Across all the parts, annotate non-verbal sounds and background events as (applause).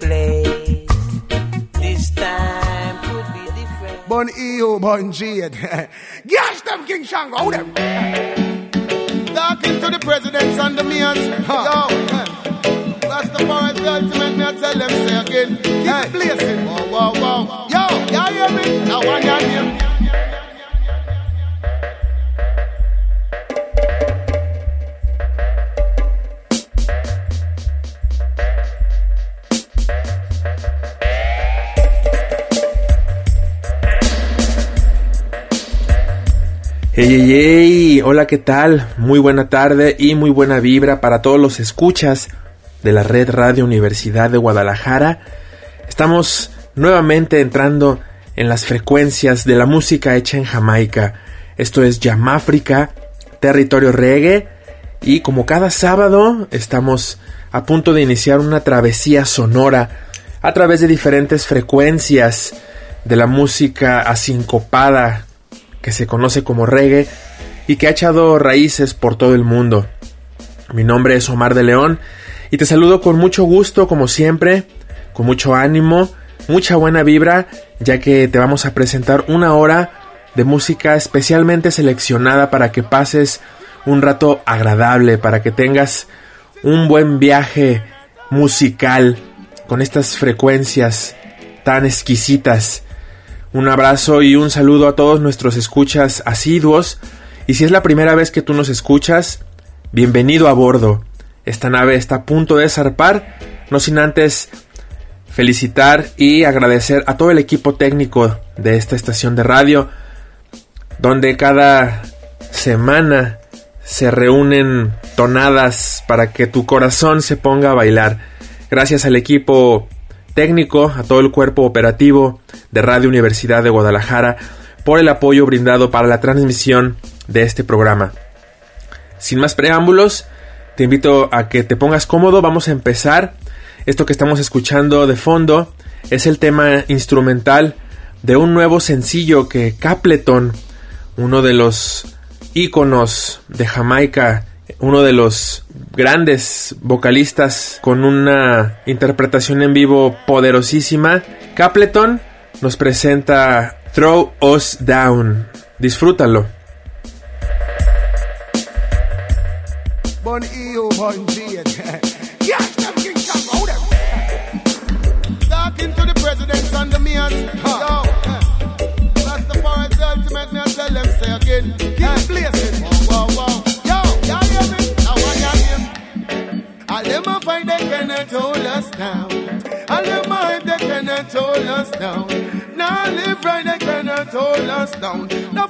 Place. This time could be different. Bun EO, bun Jade. Gash them King Shango, hold them. Talking to the presidents and the mayors. Huh. Yo, Rastafari is the ultimate, me I tell them say again. Keep hey. it blazing. Wow, wow, wow. Yo, y'all hear me? I want your Hey, hey, hey, hola, ¿qué tal? Muy buena tarde y muy buena vibra para todos los escuchas de la Red Radio Universidad de Guadalajara. Estamos nuevamente entrando en las frecuencias de la música hecha en Jamaica. Esto es Yamáfrica, territorio reggae, y como cada sábado estamos a punto de iniciar una travesía sonora a través de diferentes frecuencias de la música asincopada que se conoce como reggae y que ha echado raíces por todo el mundo. Mi nombre es Omar de León y te saludo con mucho gusto como siempre, con mucho ánimo, mucha buena vibra, ya que te vamos a presentar una hora de música especialmente seleccionada para que pases un rato agradable, para que tengas un buen viaje musical con estas frecuencias tan exquisitas un abrazo y un saludo a todos nuestros escuchas asiduos. Y si es la primera vez que tú nos escuchas, bienvenido a bordo. Esta nave está a punto de zarpar, no sin antes felicitar y agradecer a todo el equipo técnico de esta estación de radio, donde cada semana se reúnen tonadas para que tu corazón se ponga a bailar. Gracias al equipo técnico, a todo el cuerpo operativo de Radio Universidad de Guadalajara por el apoyo brindado para la transmisión de este programa. Sin más preámbulos, te invito a que te pongas cómodo, vamos a empezar. Esto que estamos escuchando de fondo es el tema instrumental de un nuevo sencillo que Capleton, uno de los íconos de Jamaica uno de los grandes vocalistas con una interpretación en vivo poderosísima, Capleton nos presenta Throw Us Down. Disfrútalo.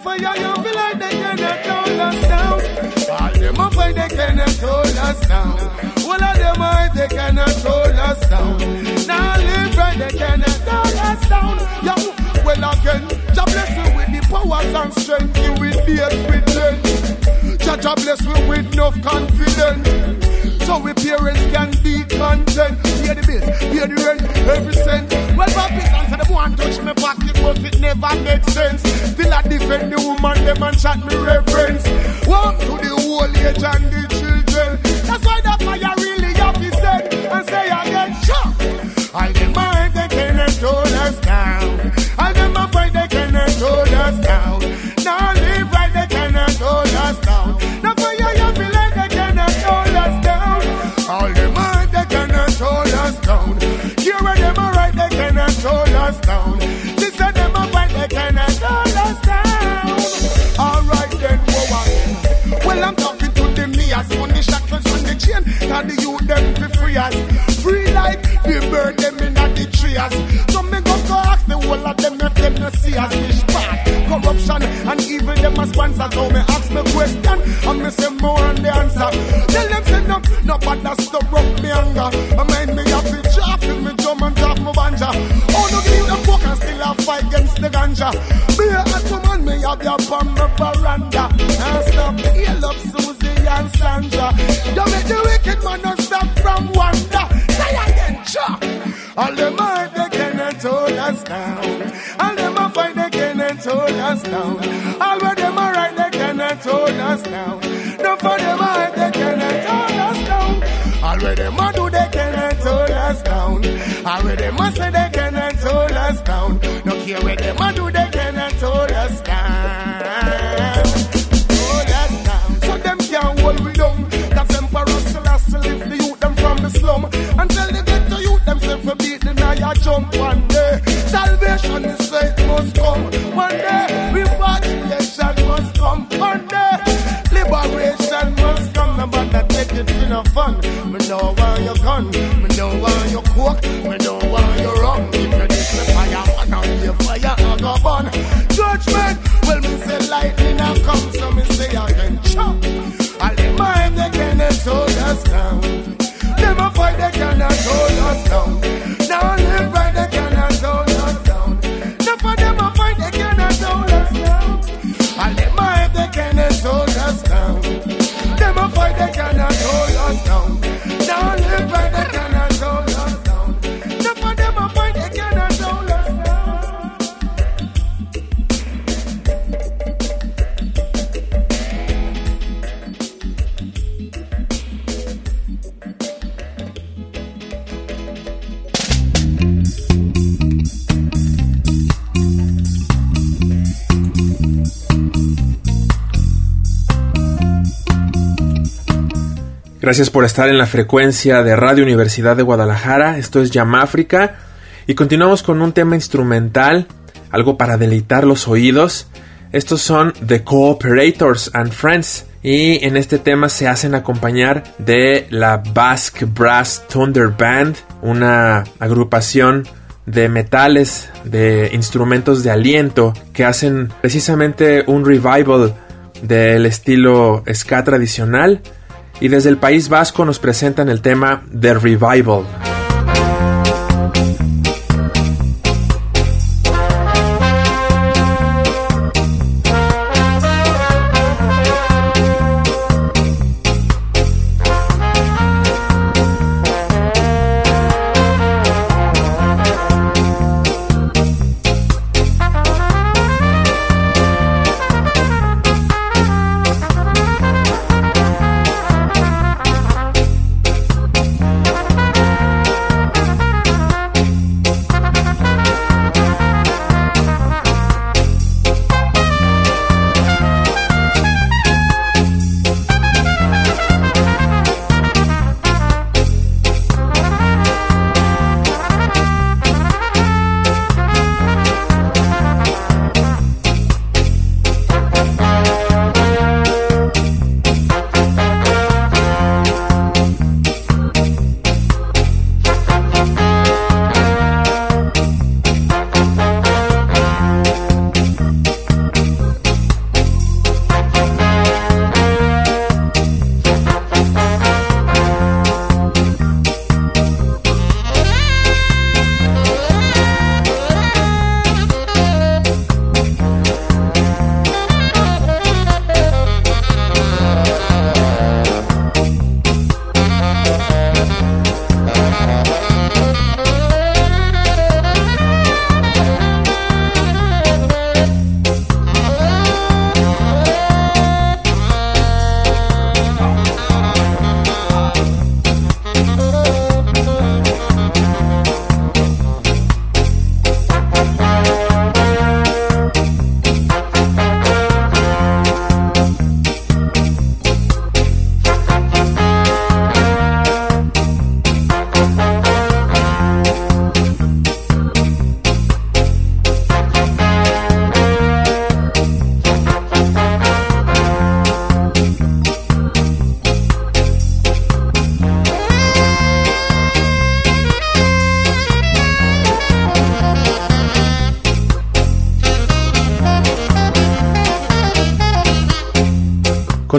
Fire, you feel like they cannot hold us down. All them a fight, they cannot hold us down. All of them a they cannot hold us down. Now live right, they cannot hold us down. Yo, well again, Jah bless you with the powers and strength. You will be with them. Jah bless you with enough confidence. So we parents can be content. Pay the bills, pay the rent, every cent. Well, my business and the one touch me pocket, but it never makes sense. Still I defend the woman, them and chat me reverence. Walk to the old age and the. Chain. Now the youth them for free as free like the bird them in the trees. So me go to ask the whole of them if them no see us fish part. Corruption and evil them a sponsor. So me ask me question and me say more on They must say they can and sold us down. No care where they might do sound. Gracias por estar en la frecuencia de Radio Universidad de Guadalajara. Esto es Yamáfrica. Y continuamos con un tema instrumental, algo para deleitar los oídos. Estos son The Cooperators and Friends. Y en este tema se hacen acompañar de la Basque Brass Thunder Band, una agrupación de metales, de instrumentos de aliento que hacen precisamente un revival del estilo ska tradicional y desde el País Vasco nos presentan el tema The Revival.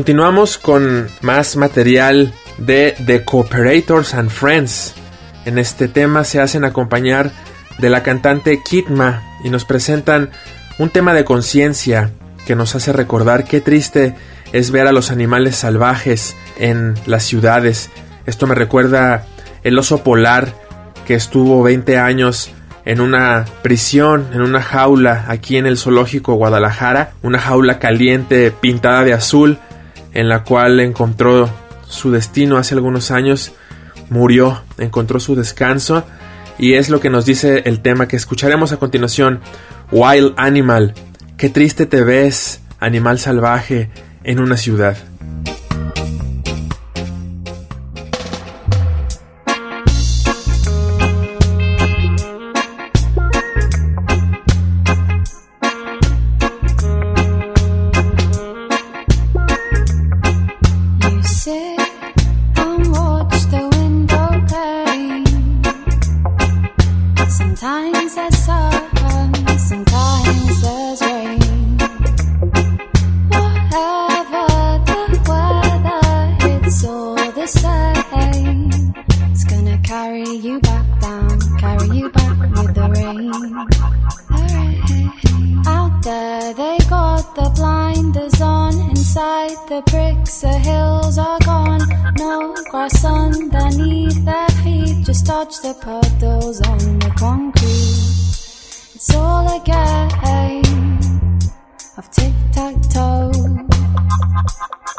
Continuamos con más material de The Cooperators and Friends. En este tema se hacen acompañar de la cantante Kitma y nos presentan un tema de conciencia que nos hace recordar qué triste es ver a los animales salvajes en las ciudades. Esto me recuerda el oso polar que estuvo 20 años en una prisión, en una jaula aquí en el zoológico Guadalajara, una jaula caliente pintada de azul, en la cual encontró su destino hace algunos años, murió, encontró su descanso, y es lo que nos dice el tema que escucharemos a continuación, Wild Animal, qué triste te ves, animal salvaje, en una ciudad. tic-tac-toe.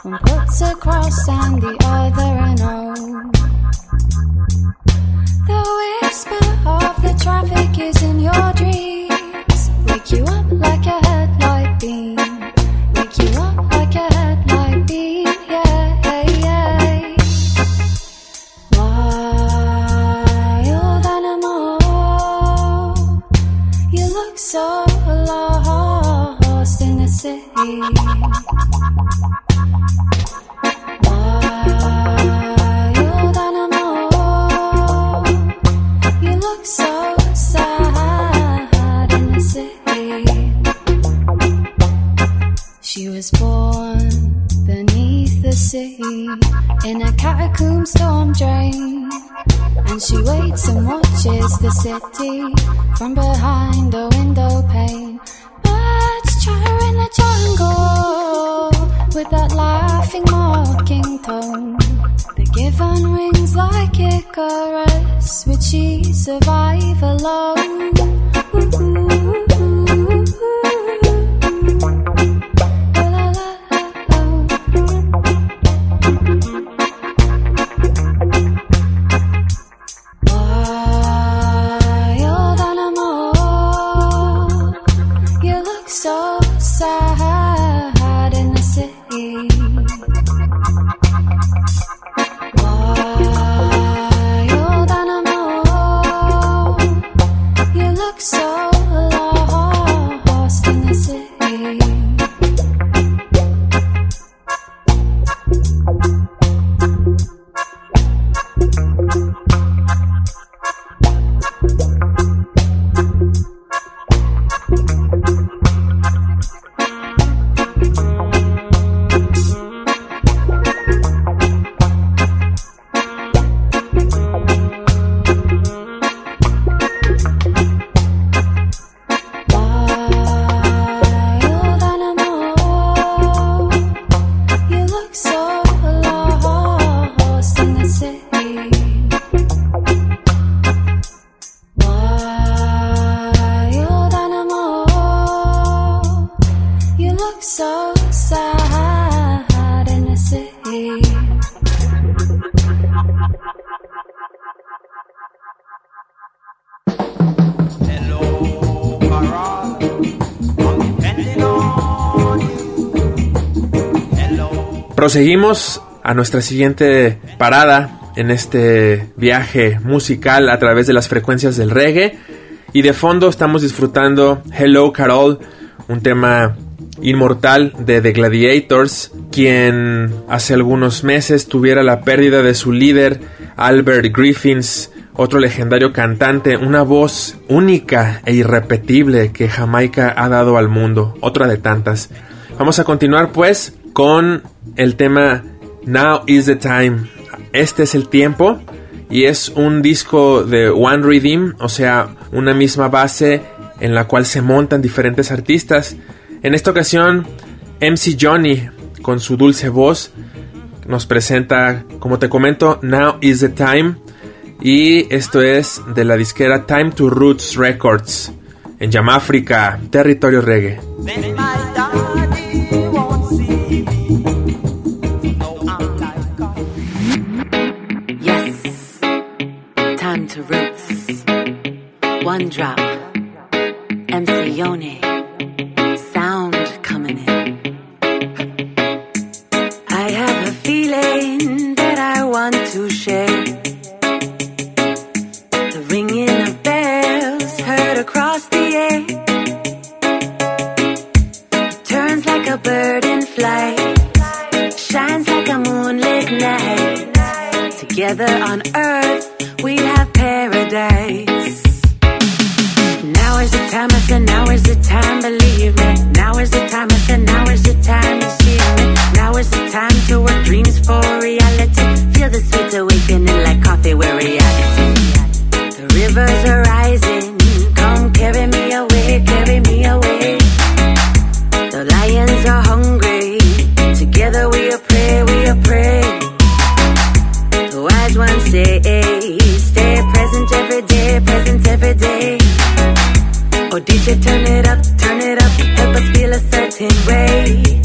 One puts a cross and the other an Proseguimos a nuestra siguiente parada en este viaje musical a través de las frecuencias del reggae. Y de fondo estamos disfrutando Hello Carol, un tema inmortal de The Gladiators, quien hace algunos meses tuviera la pérdida de su líder, Albert Griffins, otro legendario cantante, una voz única e irrepetible que Jamaica ha dado al mundo, otra de tantas. Vamos a continuar pues con el tema Now is the Time. Este es el tiempo y es un disco de One Redeem, o sea, una misma base en la cual se montan diferentes artistas. En esta ocasión, MC Johnny, con su dulce voz, nos presenta, como te comento, Now is the Time. Y esto es de la disquera Time to Roots Records, en Yamáfrica, territorio reggae. One Drop, MC Yone. rotten way.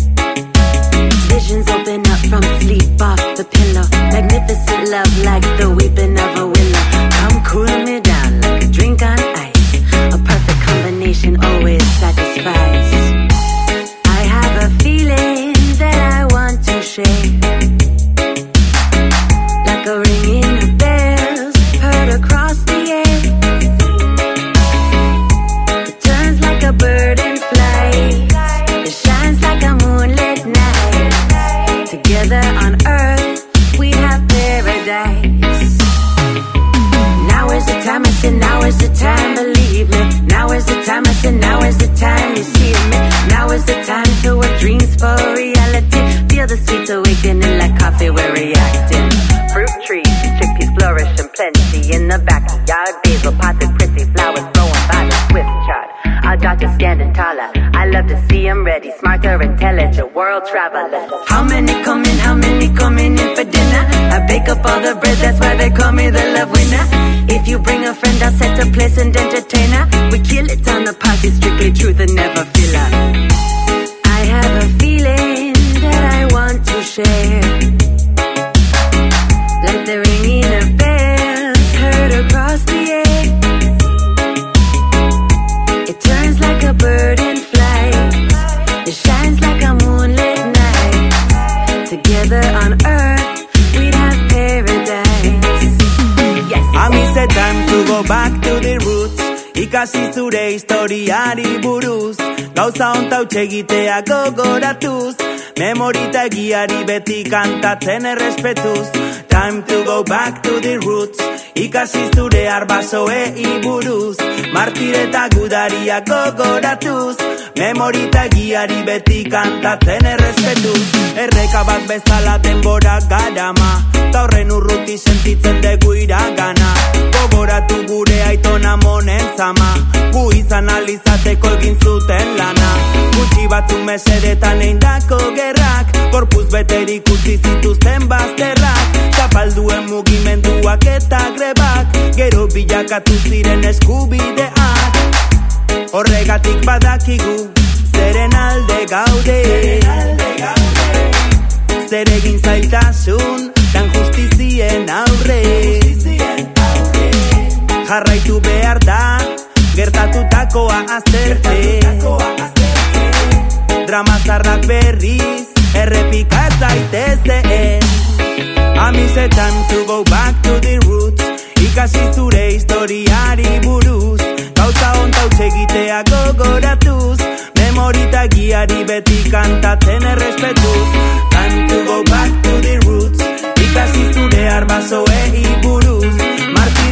Brothers. Baby Roots Ikasi zure historiari buruz. Gauza onta utxe egitea gogoratuz. Memorita egiari beti kantatzen errespetuz. Time to go back to the roots Ikasi zure arbasoe iburuz Martireta gudaria gogoratuz. Memorita egiari beti kantatzen errespetuz. Erreka bat bezala denbora garama Ta horren urruti sentitzen degu iragana. Gogoratu gure aitona monen zama. Gu izan alizateko egin zuten lana. Gutxi batzu mesedetan eindako gerrak Korpuz beterik utzi zituzten bazterrak. Zapalduen mugimenduak eta grebak Gero bilakatu ziren eskubideak. Horregatik badakigu Zeren alde gaude. Zeren alde gaude. Zer egin zailtasun Dan justizien aurre jarraitu behar da gertatutakoa azterte drama zarrak berriz errepika zaitezte amizetan to go back to the roots ikasi zure historiari buruz. Gauza ontautz egitea gogoratuz memorita giari beti kantatzen errespetuz. Time to go back to the roots ikasi zure arbazoei buruz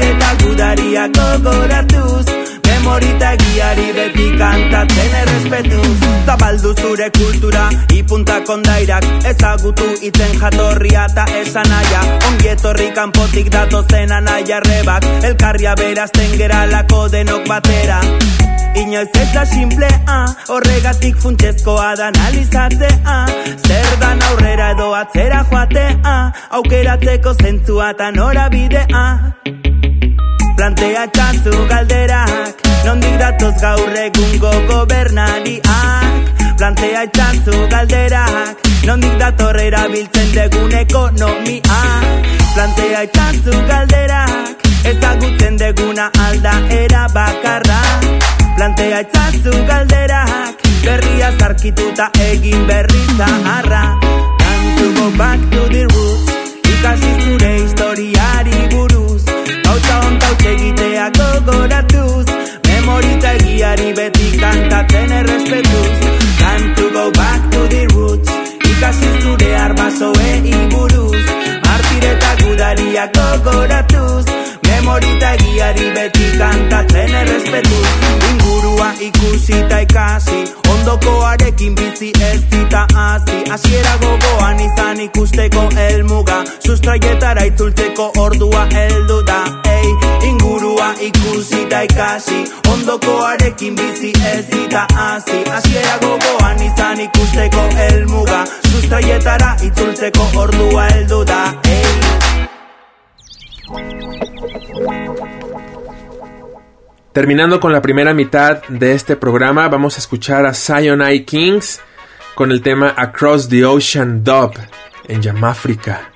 eta gudariak ogoratuz Memorita egiari beti kantatzen errespetuz. Zabaldu zure kultura, ipunta kondairak. Ezagutu itzen jatorria eta esan aia Ongi etorri kanpotik datozen anaia rebak. Elkarria berazten geralako denok batera. Inoiz ez da simplea, horregatik funtsezkoa da analizatzea. Zer dan aurrera edo atzera joatea, aukeratzeko zentzua eta norabidea. Plantea txazu galderak Nondik datoz gaur egungo gobernariak Plantea txazu galderak Nondik dator erabiltzen degun ekonomia. Plantea txazu galderak Ezagutzen deguna alda era bakarra. Plantea txazu galderak Berria zarkituta egin berri zaharra. Time to go back to the roots Ikasi zure historiari ontautxe egitea gogoratuz. Memorita egiari beti kantatzen errespetuz. Time to go back to the roots. Ikasi zure arbasoei buruz. Martireta gudaria gogoratuz Memorita egiari beti kantatzen errespetuz Ingurua ikusi eta ikasi Ondokoarekin bizi ez zita hazi Asiera gogoan izan ikusteko elmuga Sustraietara itzultzeko ordua heldu da. Ei, ingurua ikusi eta ikasi Ondokoarekin bizi ez zita hazi Asiera gogoan izan ikusteko elmuga Sustraietara itzultzeko ordua heldu da. Ei, Terminando con la primera mitad de este programa, vamos a escuchar a Zion Kings con el tema Across the Ocean Dub en Yamáfrica.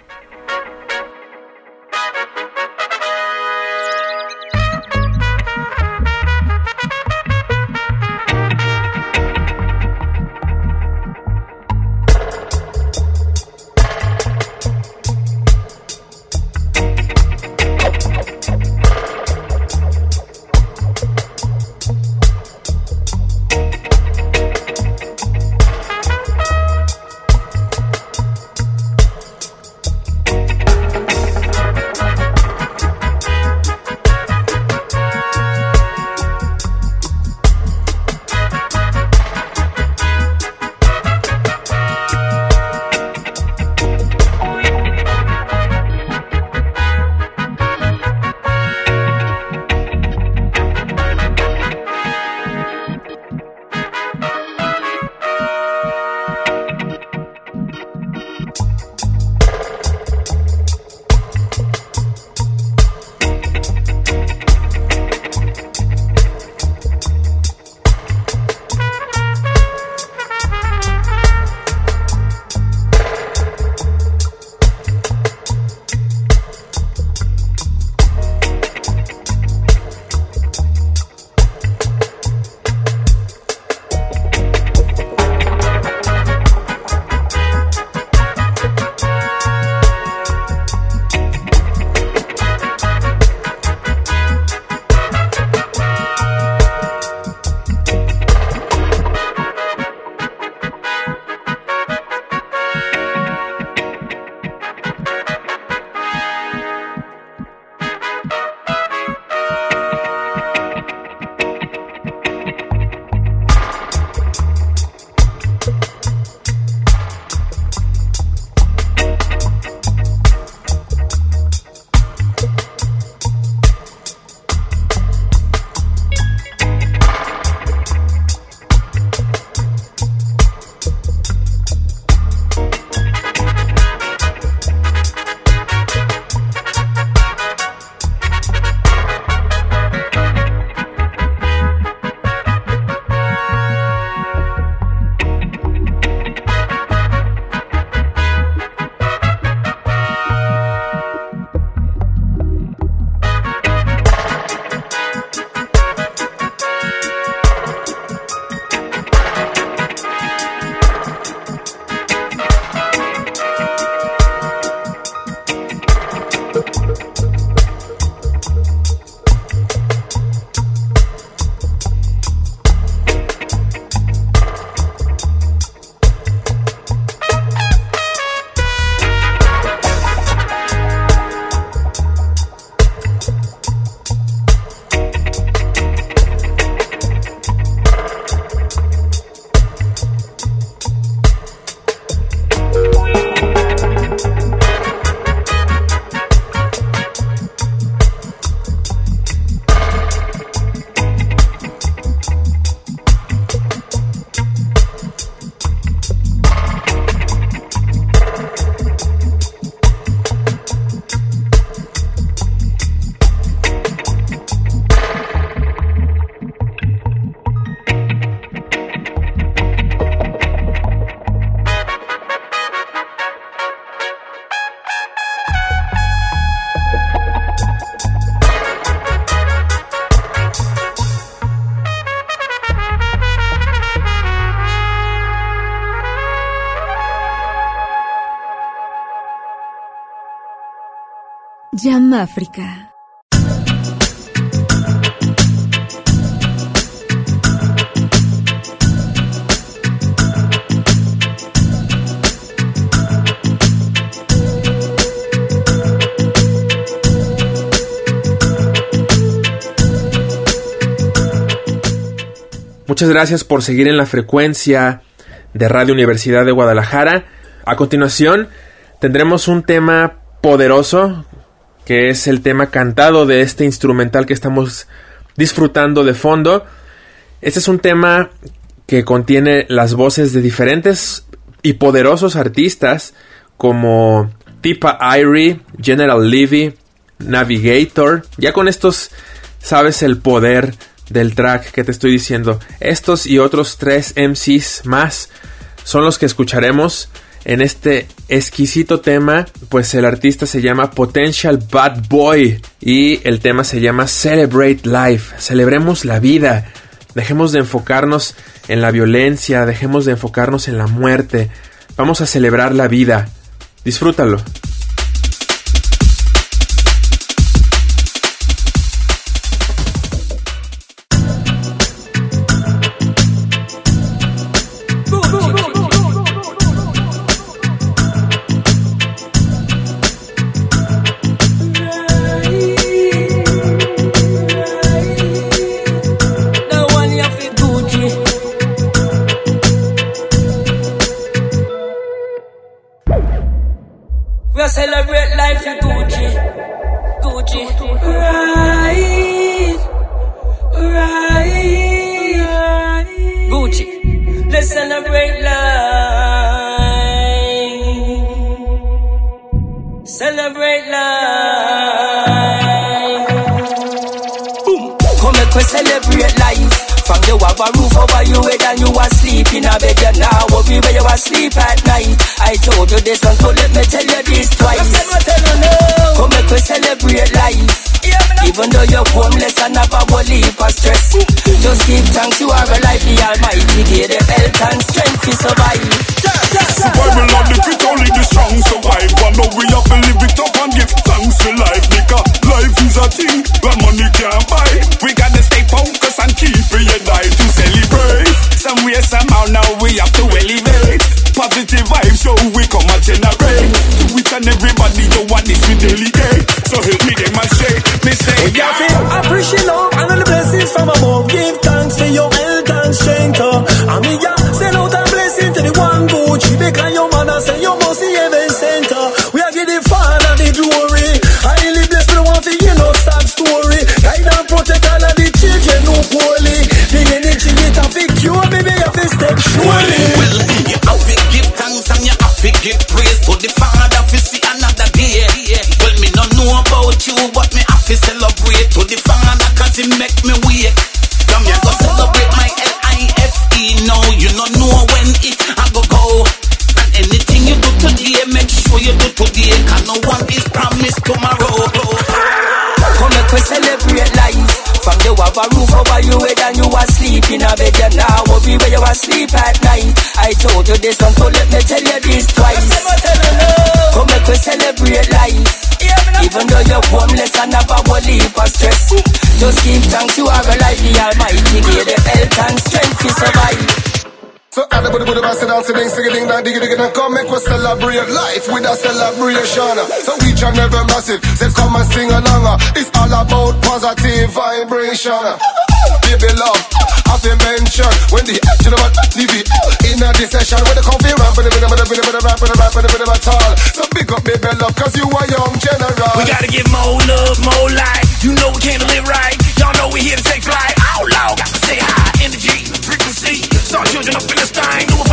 África. Muchas gracias por seguir en la frecuencia de Radio Universidad de Guadalajara. A continuación tendremos un tema poderoso que es el tema cantado de este instrumental que estamos disfrutando de fondo. Este es un tema que contiene las voces de diferentes y poderosos artistas como Tipa Irie, General Levy, Navigator. Ya con estos sabes el poder del track que te estoy diciendo. Estos y otros tres MCs más son los que escucharemos en este exquisito tema, pues el artista se llama Potential Bad Boy y el tema se llama Celebrate Life, celebremos la vida, dejemos de enfocarnos en la violencia, dejemos de enfocarnos en la muerte, vamos a celebrar la vida, disfrútalo. sleep at night. I told you this once, so let me tell you this twice. Come make we celebrate life. Even though you're homeless and have a whole heap of stress. Just give thanks, you are alive. The Almighty gave the health and strength to survive. So everybody put the bass and dancing, ding, singing, ding, dang, diggy, diggy, and come make us celebrate life with a celebration. So we try never massive, say come and sing along. It's all about positive vibration. (laughs) Baby love, I've been mentioned when the action of leave it in a session with the coffee ramp, with a bit of a bit of a rap, with a rap, with a bit of a. So big up, baby love, cause you are young general. We gotta get more love, more life. You know we can't live right. Y'all know we here to take flight. Outlaw, got to say high energy, frequency. Start children up in the love,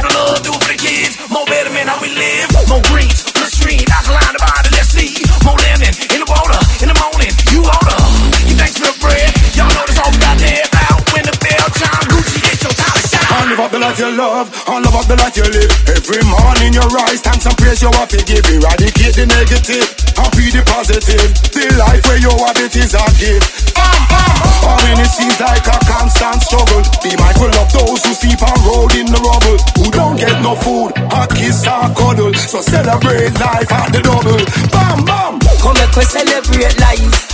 And you love, and love up the life you live. Every morning you rise, thanks and praise you have to give. Eradicate the negative, and be the positive. The life where you have it is a gift. Or when it seems like a constant struggle, be mindful of those who sleep on road in the rubble, who don't get no food, or kiss or cuddle. So celebrate life at the double. Bam, bam. Come make celebrate life.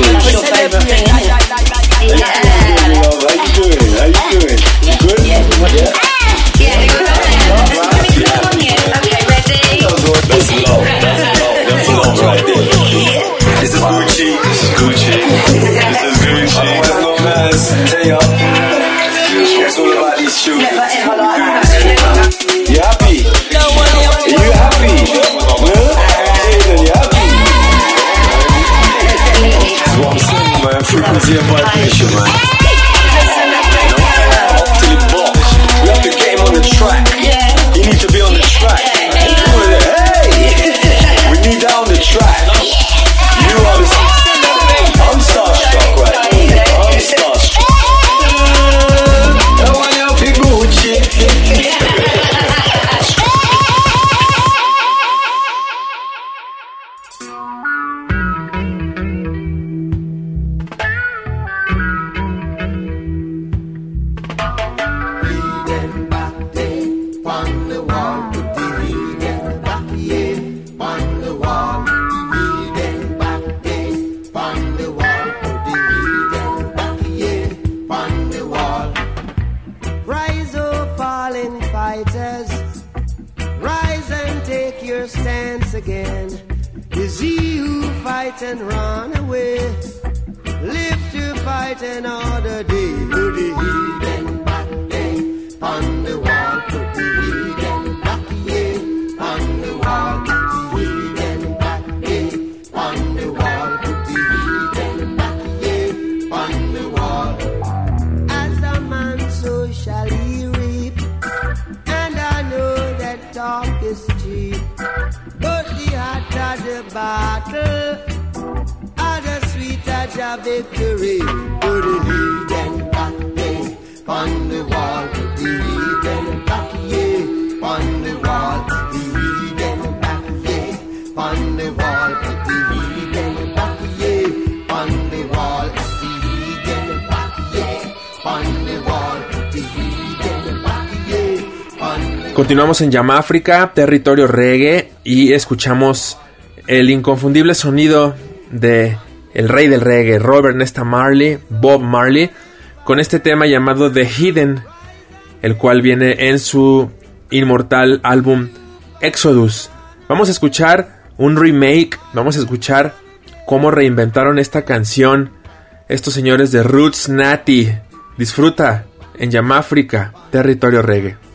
doing? Yes. What's your favorite thing? How you doing? How you doing? You good? Yeah. Okay, ready? That's love. That's love. That's love right there. This is Gucci. This is Gucci. This is Gucci. Otherwise known as Taya. It's Cause your vibration, man. Box. We have the game on the track. You need to be on Continuamos en Yamáfrica, territorio reggae, y escuchamos el inconfundible sonido de el rey del reggae, Robert Nesta Marley, Bob Marley, con este tema llamado The Hidden, el cual viene en su inmortal álbum Exodus. Vamos a escuchar un remake, vamos a escuchar cómo reinventaron esta canción estos señores de Roots Natty. Disfruta en Yamáfrica, territorio reggae.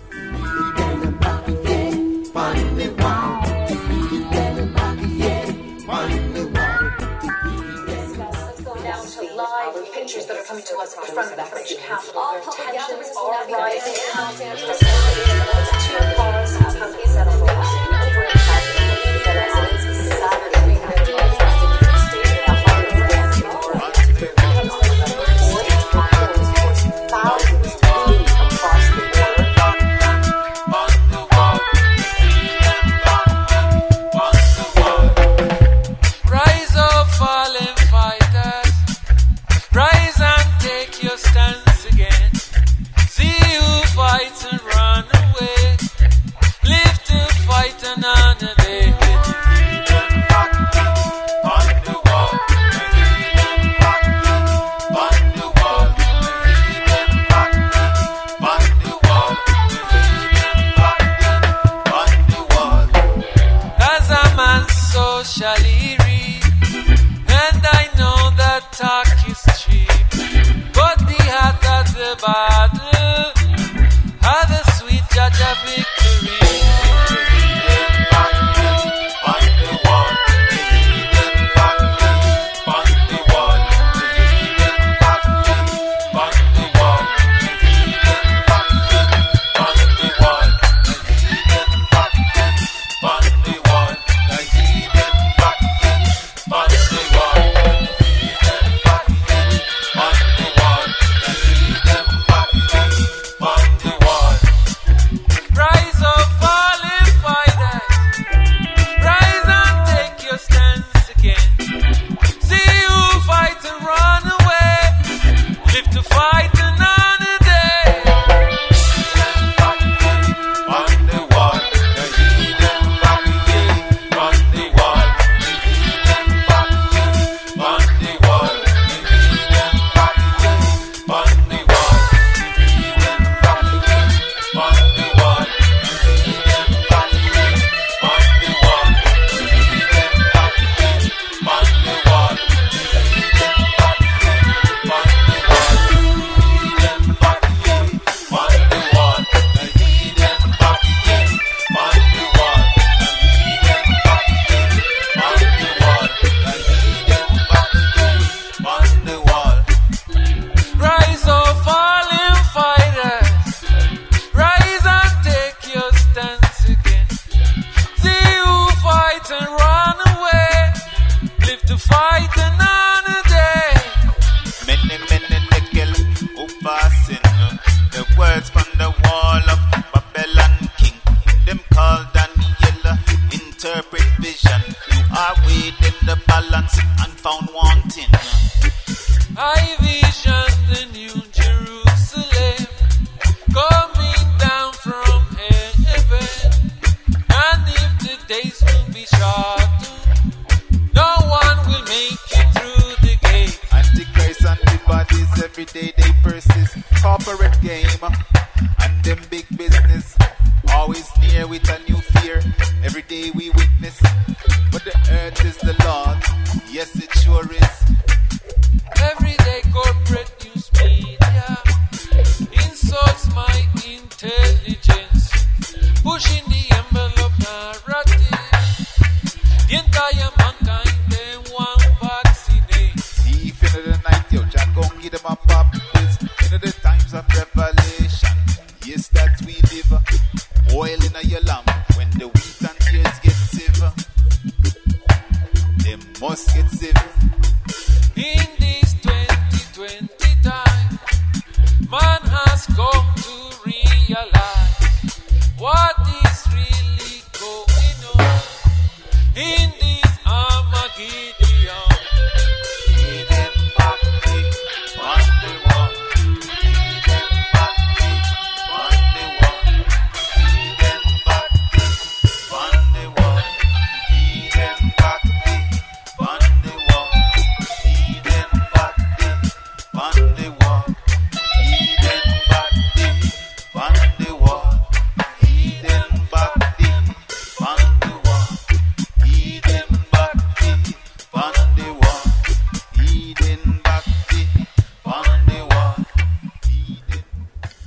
has come to realize what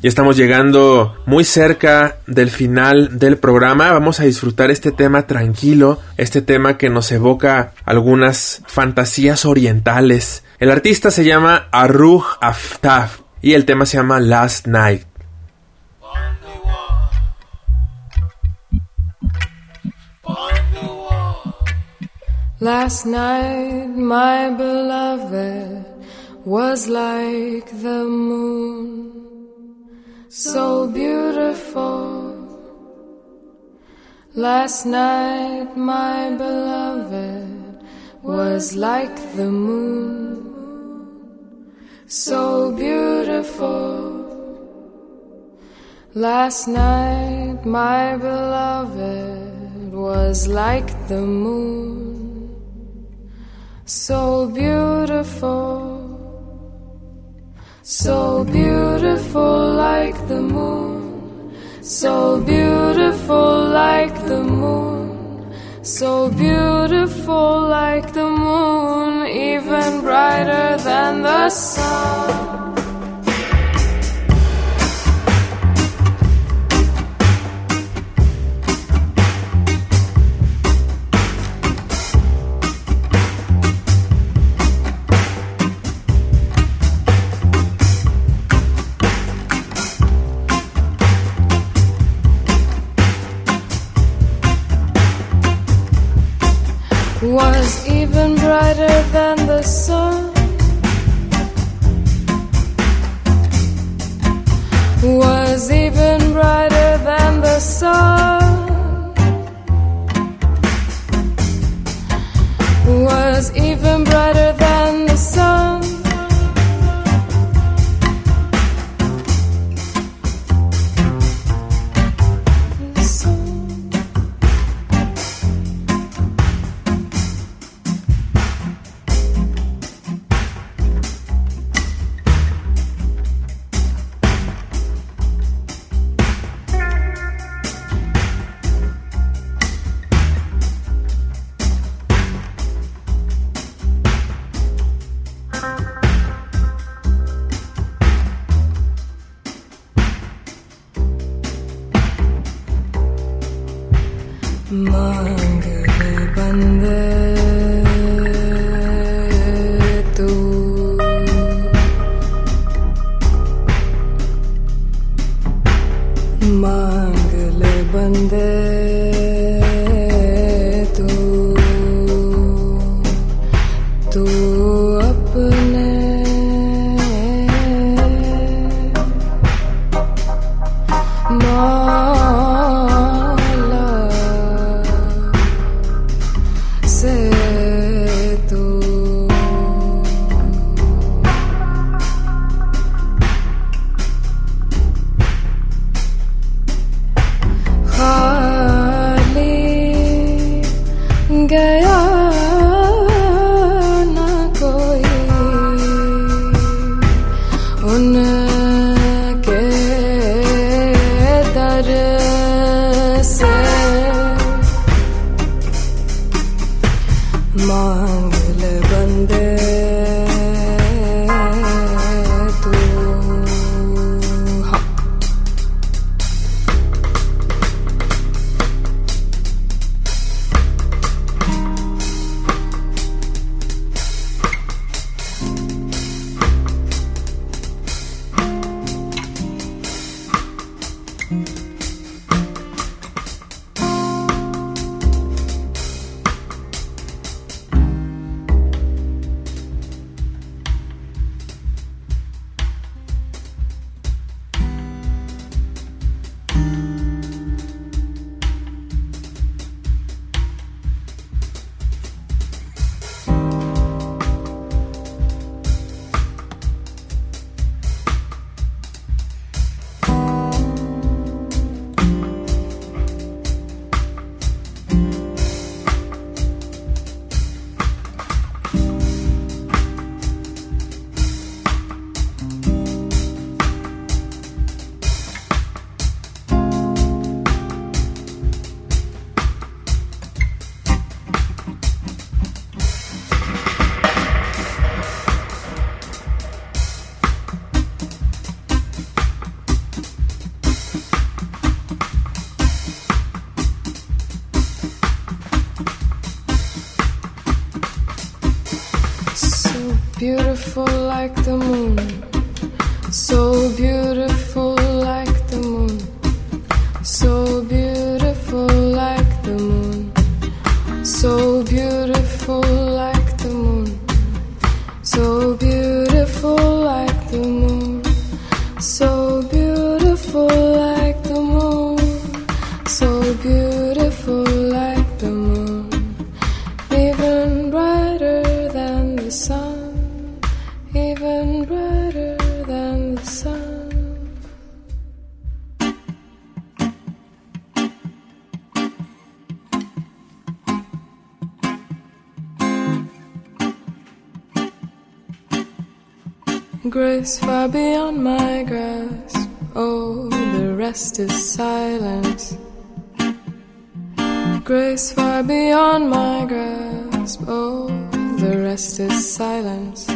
Ya estamos llegando muy cerca del final del programa. Vamos a disfrutar este tema tranquilo, este tema que nos evoca algunas fantasías orientales. El artista se llama Aruj Aftaf y el tema se llama Last Night. Last night, my beloved was like the moon. so beautiful. Last night, my beloved was like the moon, so beautiful. Last night, my beloved was like the moon, so beautiful. So beautiful like the moon, so beautiful like the moon, so beautiful like the moon, even brighter than the sun. brighter than the sun. मांग बन्ध like the moon. Grace far beyond my grasp. Oh, the rest is silence. Grace far beyond my grasp. Oh, the rest is silence.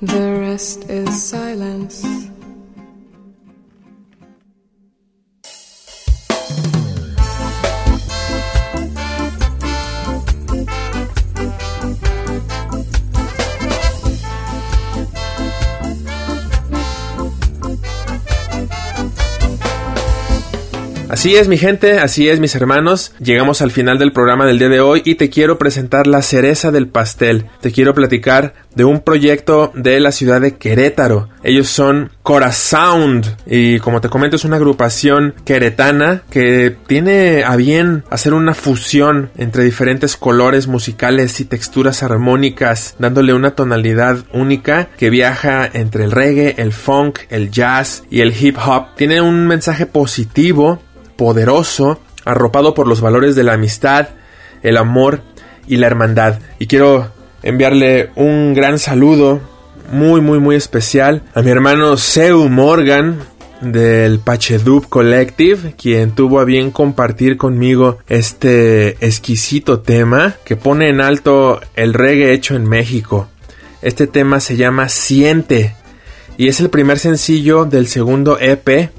The rest is silence. Así es mi gente, así es mis hermanos, llegamos al final del programa del día de hoy y te quiero presentar la cereza del pastel. Te quiero platicar de un proyecto de la ciudad de Querétaro. Ellos son Corasound y como te comento es una agrupación queretana que tiene a bien hacer una fusión entre diferentes colores musicales y texturas armónicas, dándole una tonalidad única que viaja entre el reggae, el funk, el jazz y el hip hop. Tiene un mensaje positivo poderoso, arropado por los valores de la amistad, el amor y la hermandad. Y quiero enviarle un gran saludo, muy, muy, muy especial, a mi hermano Seu Morgan del Pachedub Collective, quien tuvo a bien compartir conmigo este exquisito tema que pone en alto el reggae hecho en México. Este tema se llama Siente y es el primer sencillo del segundo EP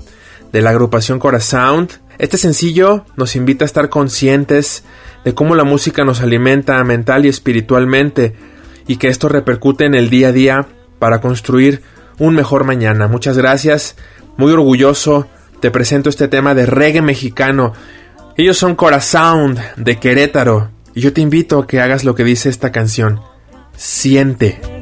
de la agrupación Corasound. Este sencillo nos invita a estar conscientes de cómo la música nos alimenta mental y espiritualmente y que esto repercute en el día a día para construir un mejor mañana. Muchas gracias, muy orgulloso te presento este tema de reggae mexicano. Ellos son Corasound de Querétaro y yo te invito a que hagas lo que dice esta canción. Siente.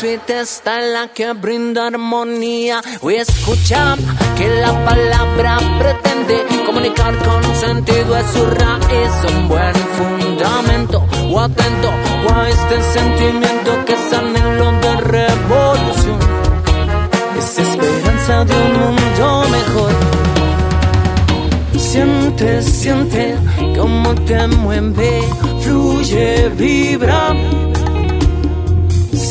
Sweet está la que brinda armonía. Hoy escucha que la palabra pretende comunicar con sentido es su raíz, un buen fundamento. O atento a este sentimiento que es anhelo de revolución. Es esperanza de un mundo mejor. Siente, siente cómo te mueve, fluye, vibra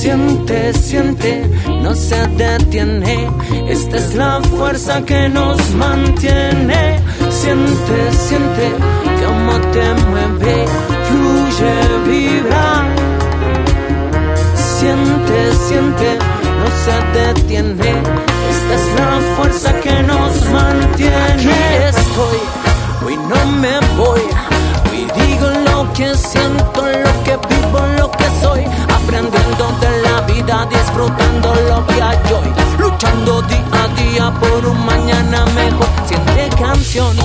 siente, siente, no se detiene. Esta es la fuerza que nos mantiene. Siente, siente, cómo te mueve, fluye, vibra. Siente, siente, no se detiene. Esta es la fuerza que nos mantiene. Aquí estoy, hoy no me voy. Hoy digo que siento, lo que vivo, lo que soy. Aprendiendo de la vida, disfrutando lo que hay hoy. Luchando día a día por un mañana mejor. Siente canción,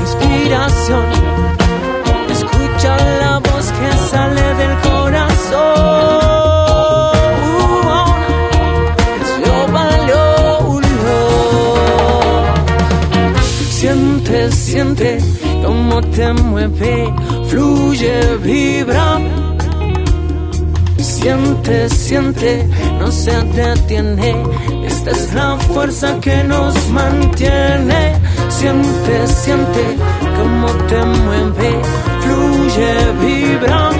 inspiración. Escucha la voz que sale del corazón. Siente, siente cómo te mueve, fluye, vibra. Siente, siente, no se detiene. Esta es la fuerza que nos mantiene. Siente, siente cómo te mueve, fluye, vibra.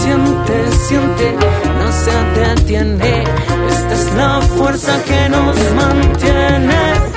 Siente, siente, no se detiene. Esta es la fuerza que nos mantiene.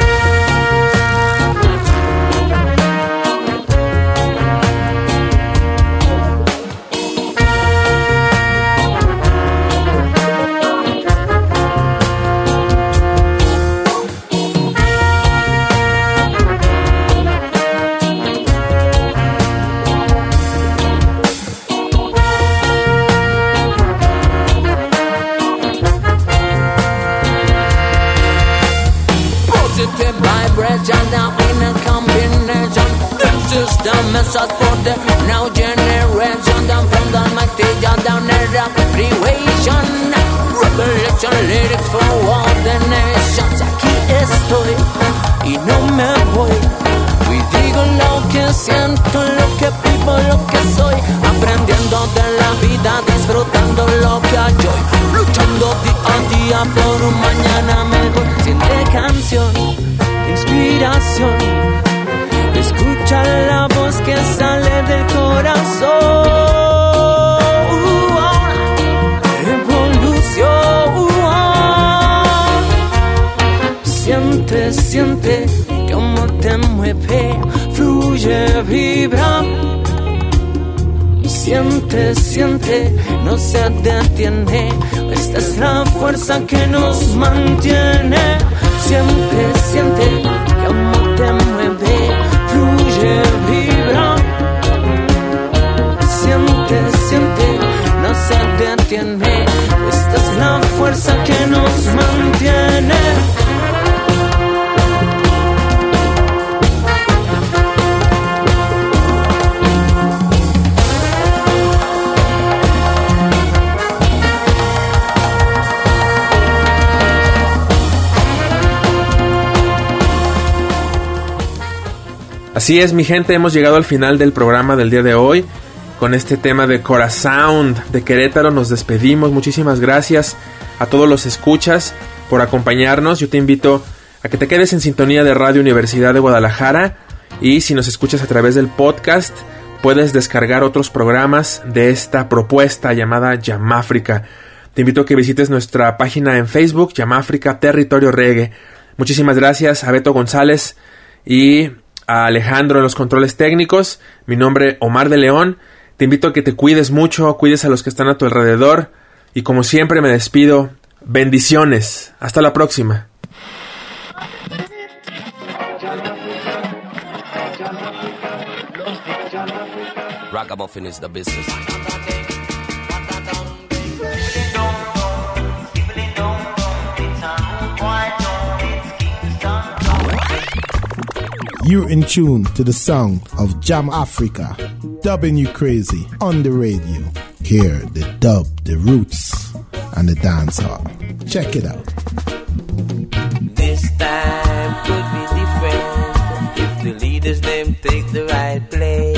Así es, mi gente, hemos llegado al final del programa del día de hoy. Con este tema de Corasound de Querétaro nos despedimos. Muchísimas gracias a todos los escuchas por acompañarnos. Yo te invito a que te quedes en sintonía de Radio Universidad de Guadalajara y si nos escuchas a través del podcast puedes descargar otros programas de esta propuesta llamada Yamáfrica. Te invito a que visites nuestra página en Facebook, Yamáfrica Territorio Reggae. Muchísimas gracias a Beto González y a Alejandro en los controles técnicos. Mi nombre Omar de León. Te invito a que te cuides mucho, cuides a los que están a tu alrededor y como siempre me despido. Bendiciones. Hasta la próxima. Ragamuffin is the business. You're in tune to the sound of Jam Africa, dubbing you crazy on the radio. Hear the dub, the roots, and the dance hall. Check it out. This time could be different if the leaders them take the right place.